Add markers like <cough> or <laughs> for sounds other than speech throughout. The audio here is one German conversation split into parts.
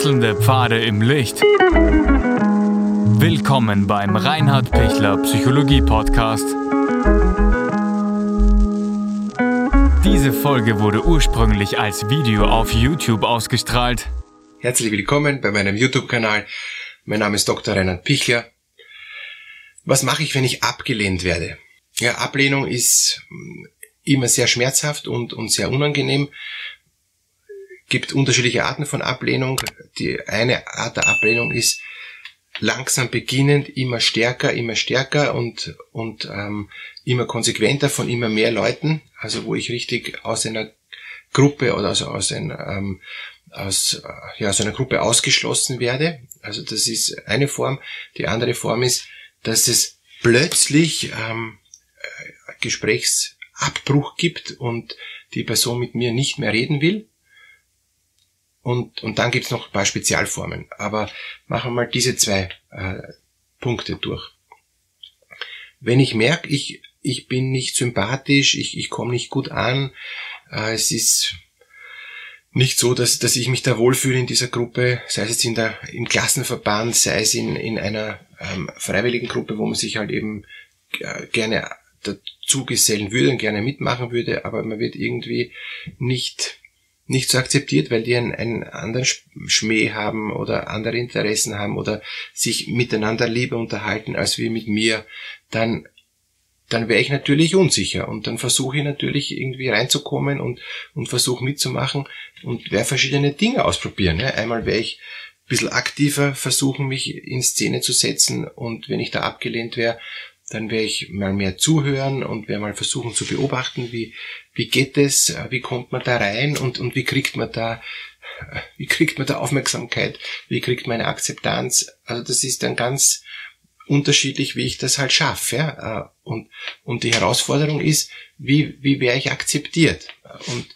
Wechselnde Pfade im Licht. Willkommen beim Reinhard Pichler Psychologie Podcast. Diese Folge wurde ursprünglich als Video auf YouTube ausgestrahlt. Herzlich willkommen bei meinem YouTube-Kanal. Mein Name ist Dr. Reinhard Pichler. Was mache ich, wenn ich abgelehnt werde? Ja, Ablehnung ist hm, immer sehr schmerzhaft und, und sehr unangenehm gibt unterschiedliche Arten von Ablehnung. Die eine Art der Ablehnung ist langsam beginnend, immer stärker, immer stärker und, und ähm, immer konsequenter von immer mehr Leuten. Also wo ich richtig aus einer Gruppe oder also aus, ein, ähm, aus, ja, aus einer Gruppe ausgeschlossen werde. Also das ist eine Form. Die andere Form ist, dass es plötzlich ähm, äh, Gesprächsabbruch gibt und die Person mit mir nicht mehr reden will. Und, und dann gibt's noch ein paar Spezialformen. Aber machen wir mal diese zwei äh, Punkte durch. Wenn ich merke, ich, ich bin nicht sympathisch, ich, ich komme nicht gut an, äh, es ist nicht so, dass, dass ich mich da wohlfühle in dieser Gruppe, sei es jetzt in der, im Klassenverband, sei es in, in einer ähm, freiwilligen Gruppe, wo man sich halt eben äh, gerne dazu gesellen würde und gerne mitmachen würde, aber man wird irgendwie nicht nicht so akzeptiert, weil die einen, einen anderen Schmäh haben oder andere Interessen haben oder sich miteinander lieber unterhalten als wir mit mir, dann dann wäre ich natürlich unsicher und dann versuche ich natürlich irgendwie reinzukommen und, und versuche mitzumachen und werde verschiedene Dinge ausprobieren. Ne? Einmal werde ich ein bisschen aktiver versuchen, mich in Szene zu setzen und wenn ich da abgelehnt wäre, dann werde ich mal mehr zuhören und werde mal versuchen zu beobachten, wie, wie geht es, wie kommt man da rein und, und wie kriegt man da, <laughs> wie kriegt man da Aufmerksamkeit, wie kriegt man eine Akzeptanz. Also das ist dann ganz unterschiedlich, wie ich das halt schaffe. Ja? Und, und die Herausforderung ist, wie, wie wäre ich akzeptiert? Und,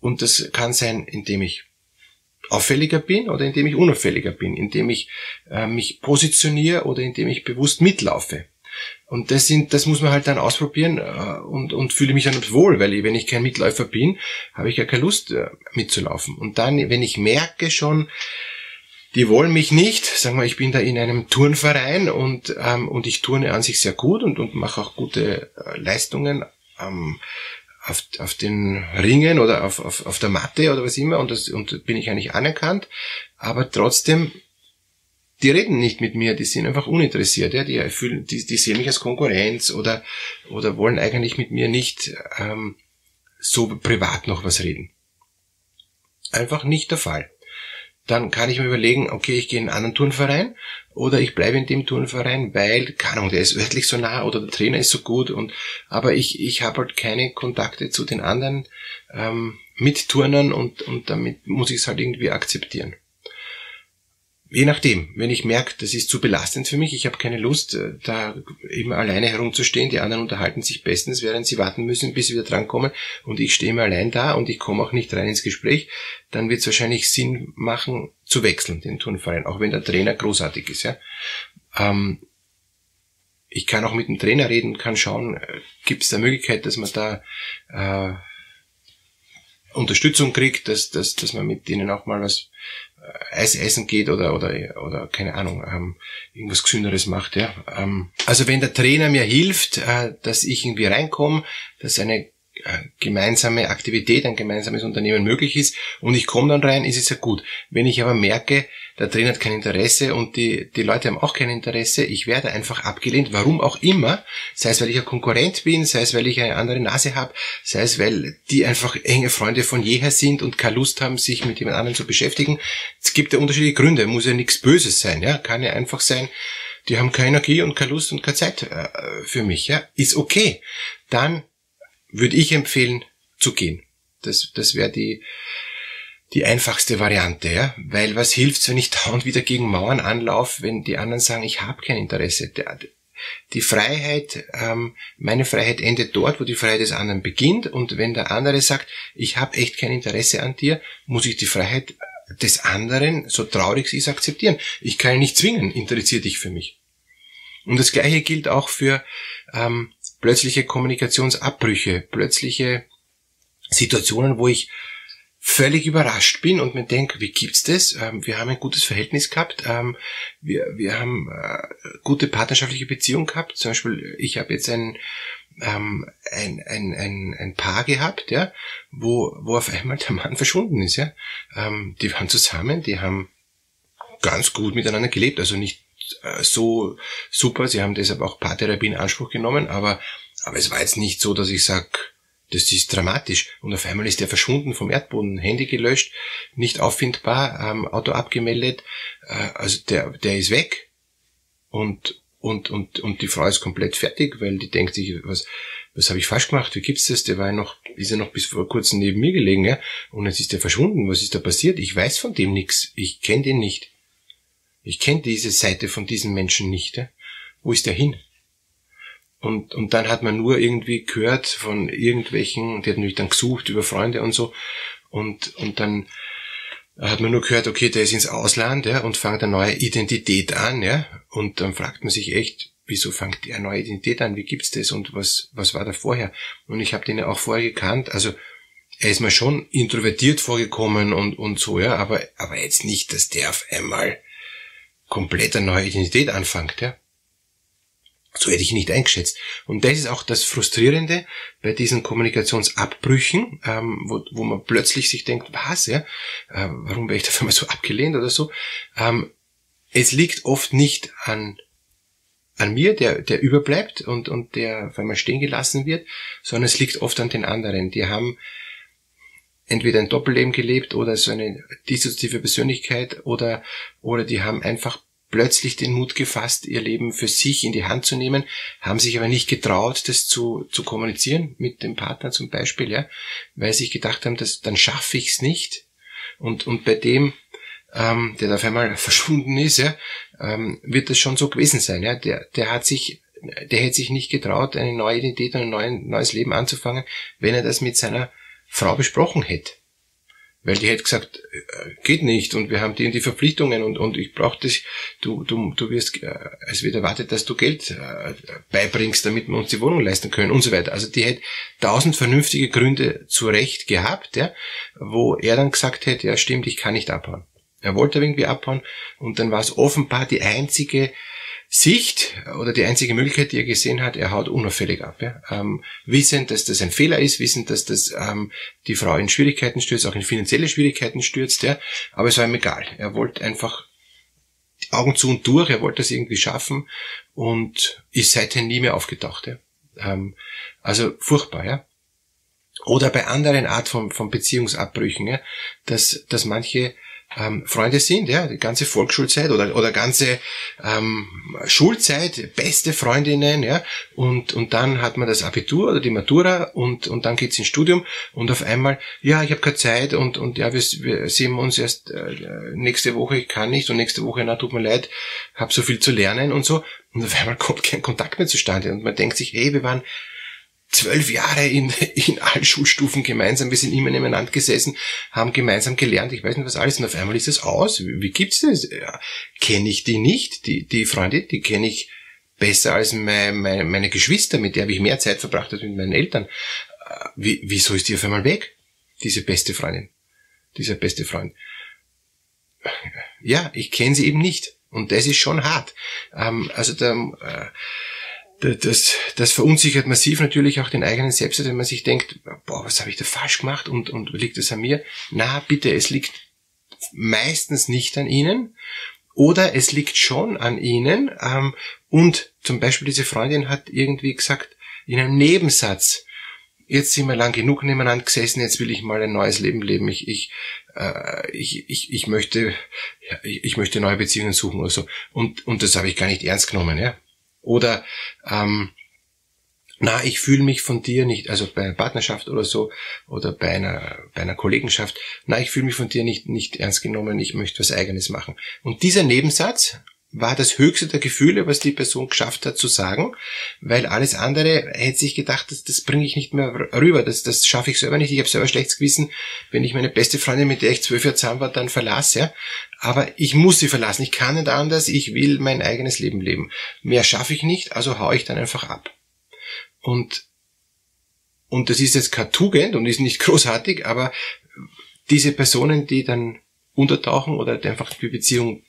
und das kann sein, indem ich auffälliger bin oder indem ich unauffälliger bin, indem ich äh, mich positioniere oder indem ich bewusst mitlaufe. Und das sind, das muss man halt dann ausprobieren äh, und, und fühle mich dann wohl, weil ich, wenn ich kein Mitläufer bin, habe ich ja keine Lust äh, mitzulaufen. Und dann, wenn ich merke schon, die wollen mich nicht, sagen wir, ich bin da in einem Turnverein und, ähm, und ich turne an sich sehr gut und, und mache auch gute äh, Leistungen ähm, auf, auf den Ringen oder auf, auf, auf der Matte oder was immer und, das, und bin ich eigentlich anerkannt, aber trotzdem die reden nicht mit mir, die sind einfach uninteressiert, ja, die fühlen, die, die sehen mich als Konkurrenz oder, oder wollen eigentlich mit mir nicht ähm, so privat noch was reden. Einfach nicht der Fall. Dann kann ich mir überlegen, okay, ich gehe in einen anderen Turnverein oder ich bleibe in dem Turnverein, weil, keine Ahnung, der ist örtlich so nah oder der Trainer ist so gut und aber ich, ich habe halt keine Kontakte zu den anderen ähm, Mitturnern und, und damit muss ich es halt irgendwie akzeptieren. Je nachdem, wenn ich merke, das ist zu belastend für mich, ich habe keine Lust, äh, da eben alleine herumzustehen, die anderen unterhalten sich bestens, während sie warten müssen, bis sie wieder drankommen und ich stehe immer allein da und ich komme auch nicht rein ins Gespräch, dann wird es wahrscheinlich Sinn machen, zu wechseln, den Turnverein, auch wenn der Trainer großartig ist. Ja. Ähm, ich kann auch mit dem Trainer reden, kann schauen, äh, gibt es da Möglichkeit, dass man da äh, Unterstützung kriegt, dass, dass, dass man mit denen auch mal was Eis essen geht oder, oder, oder keine Ahnung, ähm, irgendwas Gesünderes macht. Ja. Ähm, also wenn der Trainer mir hilft, äh, dass ich irgendwie reinkomme, dass eine äh, gemeinsame Aktivität, ein gemeinsames Unternehmen möglich ist und ich komme dann rein, ist es ja gut. Wenn ich aber merke, der Trainer hat kein Interesse und die, die Leute haben auch kein Interesse, ich werde einfach abgelehnt, warum auch immer, sei es, weil ich ein Konkurrent bin, sei es, weil ich eine andere Nase habe, sei es, weil die einfach enge Freunde von jeher sind und keine Lust haben, sich mit jemand anderem zu beschäftigen. Es gibt ja unterschiedliche Gründe, muss ja nichts Böses sein, ja, kann ja einfach sein, die haben keine Energie und keine Lust und keine Zeit äh, für mich, ja, ist okay. Dann würde ich empfehlen, zu gehen. Das, das wäre die, die einfachste Variante, ja. Weil was hilft's, wenn ich dauernd wieder gegen Mauern anlaufe, wenn die anderen sagen, ich habe kein Interesse. Die Freiheit, ähm, meine Freiheit endet dort, wo die Freiheit des anderen beginnt. Und wenn der andere sagt, ich habe echt kein Interesse an dir, muss ich die Freiheit des anderen, so traurig sie ist, akzeptieren. Ich kann ihn nicht zwingen, interessier dich für mich. Und das Gleiche gilt auch für ähm, plötzliche Kommunikationsabbrüche, plötzliche Situationen, wo ich völlig überrascht bin und mir denke, wie gibt's das? Ähm, wir haben ein gutes Verhältnis gehabt, ähm, wir, wir haben äh, gute partnerschaftliche Beziehungen gehabt. Zum Beispiel, ich habe jetzt ein, ähm, ein, ein, ein, ein Paar gehabt, ja, wo, wo auf einmal der Mann verschwunden ist. Ja. Die waren zusammen, die haben ganz gut miteinander gelebt, also nicht äh, so super, sie haben deshalb auch Paartherapie in Anspruch genommen, aber, aber es war jetzt nicht so, dass ich sag das ist dramatisch. Und auf einmal ist der verschwunden vom Erdboden, Handy gelöscht, nicht auffindbar, ähm, Auto abgemeldet, äh, also der, der ist weg. Und, und, und, und die Frau ist komplett fertig, weil die denkt sich, was, was habe ich falsch gemacht? Wie gibt's das? Der war ja noch, ist ja noch bis vor kurzem neben mir gelegen, ja? Und jetzt ist der verschwunden. Was ist da passiert? Ich weiß von dem nichts. Ich kenne den nicht. Ich kenne diese Seite von diesem Menschen nicht. Ja? Wo ist der hin? Und, und dann hat man nur irgendwie gehört von irgendwelchen, die hat natürlich dann gesucht über Freunde und so. Und, und dann hat man nur gehört, okay, der ist ins Ausland, ja, und fängt eine neue Identität an, ja. Und dann fragt man sich echt, wieso fängt der eine neue Identität an? Wie gibt's das? Und was, was war da vorher? Und ich habe den ja auch vorher gekannt. Also er ist mir schon introvertiert vorgekommen und, und so, ja, aber, aber jetzt nicht, dass der auf einmal komplett eine neue Identität anfängt, ja. So hätte ich nicht eingeschätzt. Und das ist auch das Frustrierende bei diesen Kommunikationsabbrüchen, ähm, wo, wo man plötzlich sich denkt, was, ja, äh, warum wäre ich dafür <laughs> mal so abgelehnt oder so. Ähm, es liegt oft nicht an, an mir, der, der überbleibt und, und der auf einmal stehen gelassen wird, sondern es liegt oft an den anderen. Die haben entweder ein Doppelleben gelebt oder so eine dissoziative Persönlichkeit oder, oder die haben einfach plötzlich den Mut gefasst, ihr Leben für sich in die Hand zu nehmen, haben sich aber nicht getraut, das zu, zu kommunizieren mit dem Partner zum Beispiel, ja, weil sie sich gedacht haben, dass, dann schaffe ich es nicht. Und, und bei dem, ähm, der da auf einmal <laughs> verschwunden ist, ja, ähm, wird das schon so gewesen sein. Ja. Der, der hat sich, der hätte sich nicht getraut, eine neue Identität und ein neues, neues Leben anzufangen, wenn er das mit seiner Frau besprochen hätte. Weil die hätte gesagt, äh, geht nicht und wir haben die und die Verpflichtungen und, und ich brauche das, du, du, du wirst, äh, es wird erwartet, dass du Geld äh, beibringst, damit wir uns die Wohnung leisten können und so weiter. Also die hätte tausend vernünftige Gründe zu Recht gehabt, ja, wo er dann gesagt hätte, ja stimmt, ich kann nicht abhauen. Er wollte irgendwie abhauen und dann war es offenbar die einzige Sicht oder die einzige Möglichkeit, die er gesehen hat, er haut unauffällig ab. Ja? Ähm, wissend, dass das ein Fehler ist, wissend, dass das ähm, die Frau in Schwierigkeiten stürzt, auch in finanzielle Schwierigkeiten stürzt. Ja? Aber es war ihm egal. Er wollte einfach Augen zu und durch, er wollte das irgendwie schaffen und ist seitdem nie mehr aufgetaucht. Ja? Ähm, also furchtbar, ja. Oder bei anderen Art von, von Beziehungsabbrüchen, ja, dass, dass manche ähm, Freunde sind, ja, die ganze Volksschulzeit oder, oder ganze ähm, Schulzeit, beste Freundinnen, ja, und, und dann hat man das Abitur oder die Matura und, und dann geht's ins Studium und auf einmal, ja, ich habe keine Zeit und, und ja, wir, wir sehen uns erst äh, nächste Woche, ich kann nicht und nächste Woche, na, tut mir leid, habe so viel zu lernen und so. Und auf einmal kommt kein Kontakt mehr zustande und man denkt sich, hey, wir waren zwölf Jahre in, in allen Schulstufen gemeinsam, wir sind immer nebeneinander gesessen, haben gemeinsam gelernt, ich weiß nicht was alles, und auf einmal ist es aus. Wie, wie gibt's das? Ja, kenne ich die nicht? Die, die Freunde, die kenne ich besser als meine, meine, meine Geschwister, mit der habe ich mehr Zeit verbracht als mit meinen Eltern. Äh, wie, wieso ist die auf einmal weg? Diese beste Freundin. Dieser beste Freund. Ja, ich kenne sie eben nicht. Und das ist schon hart. Ähm, also da, äh, das, das verunsichert massiv natürlich auch den eigenen Selbstwert, wenn man sich denkt, boah, was habe ich da falsch gemacht und, und liegt es an mir? Na, bitte, es liegt meistens nicht an Ihnen oder es liegt schon an Ihnen ähm, und zum Beispiel diese Freundin hat irgendwie gesagt, in einem Nebensatz, jetzt sind wir lang genug nebeneinander gesessen, jetzt will ich mal ein neues Leben leben. Ich, ich, äh, ich, ich, ich möchte, ja, ich, ich möchte neue Beziehungen suchen oder so. Und, und das habe ich gar nicht ernst genommen, ja. Oder ähm, na, ich fühle mich von dir nicht, also bei einer Partnerschaft oder so, oder bei einer, bei einer Kollegenschaft, na, ich fühle mich von dir nicht, nicht ernst genommen, ich möchte was eigenes machen. Und dieser Nebensatz war das höchste der Gefühle, was die Person geschafft hat zu sagen, weil alles andere hätte sich gedacht, das, das bringe ich nicht mehr rüber, das, das schaffe ich selber nicht, ich habe selber schlechtes Gewissen, wenn ich meine beste Freundin, mit der ich zwölf Jahre zusammen war, dann verlasse, ja. Aber ich muss sie verlassen, ich kann nicht anders, ich will mein eigenes Leben leben. Mehr schaffe ich nicht, also hau ich dann einfach ab. Und, und das ist jetzt keine Tugend und ist nicht <laughs> großartig, aber diese Personen, die dann untertauchen oder einfach die Beziehung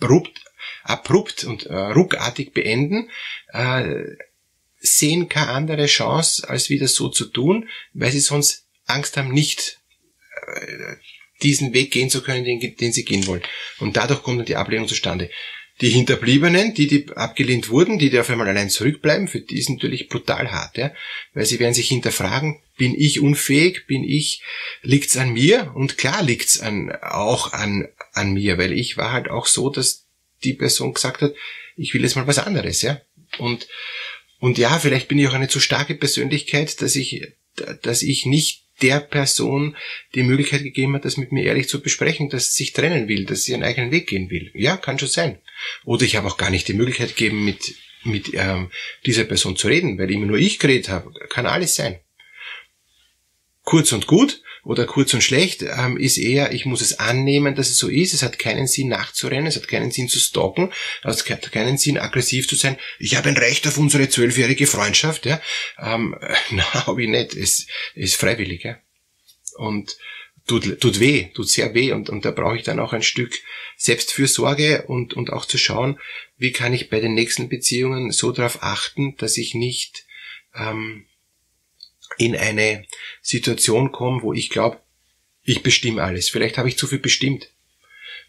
abrupt, abrupt und äh, ruckartig beenden, äh, sehen keine andere Chance, als wieder so zu tun, weil sie sonst Angst haben, nicht äh, diesen Weg gehen zu können, den, den sie gehen wollen. Und dadurch kommt dann die Ablehnung zustande. Die Hinterbliebenen, die, die abgelehnt wurden, die, die auf einmal allein zurückbleiben, für die ist natürlich brutal hart, ja? weil sie werden sich hinterfragen, bin ich unfähig, bin ich, liegt's an mir? Und klar liegt's an, auch an, an mir, weil ich war halt auch so, dass die Person gesagt hat, ich will jetzt mal was anderes, ja. Und, und ja, vielleicht bin ich auch eine zu starke Persönlichkeit, dass ich, dass ich nicht der Person die Möglichkeit gegeben hat, das mit mir ehrlich zu besprechen, dass sie sich trennen will, dass sie ihren eigenen Weg gehen will. Ja, kann schon sein. Oder ich habe auch gar nicht die Möglichkeit gegeben, mit, mit ähm, dieser Person zu reden, weil immer nur ich geredet habe. Kann alles sein. Kurz und gut oder kurz und schlecht ähm, ist eher, ich muss es annehmen, dass es so ist. Es hat keinen Sinn nachzurennen, es hat keinen Sinn zu stalken, es hat keinen Sinn aggressiv zu sein. Ich habe ein Recht auf unsere zwölfjährige Freundschaft. Ja? Ähm, <laughs> na, habe ich nicht. Es ist freiwillig. Ja? Und tut, tut weh, tut sehr weh und, und da brauche ich dann auch ein Stück Selbstfürsorge und, und auch zu schauen, wie kann ich bei den nächsten Beziehungen so darauf achten, dass ich nicht ähm, in eine Situation komme, wo ich glaube, ich bestimme alles. Vielleicht habe ich zu viel bestimmt.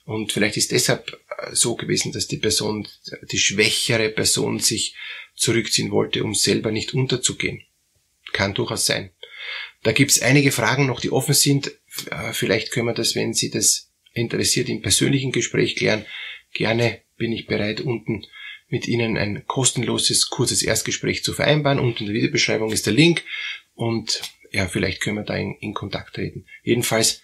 Und vielleicht ist deshalb äh, so gewesen, dass die Person, die schwächere Person sich zurückziehen wollte, um selber nicht unterzugehen. Kann durchaus sein. Da gibt's einige Fragen noch, die offen sind. Äh, vielleicht können wir das, wenn Sie das interessiert, im persönlichen Gespräch klären. Gerne bin ich bereit, unten mit Ihnen ein kostenloses, kurzes Erstgespräch zu vereinbaren. Unten in der Videobeschreibung ist der Link und ja, vielleicht können wir da in, in Kontakt treten. Jedenfalls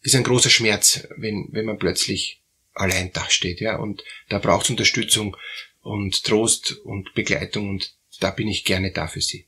ist ein großer Schmerz, wenn, wenn man plötzlich allein dasteht, ja, und da braucht es Unterstützung und Trost und Begleitung und da bin ich gerne da für Sie.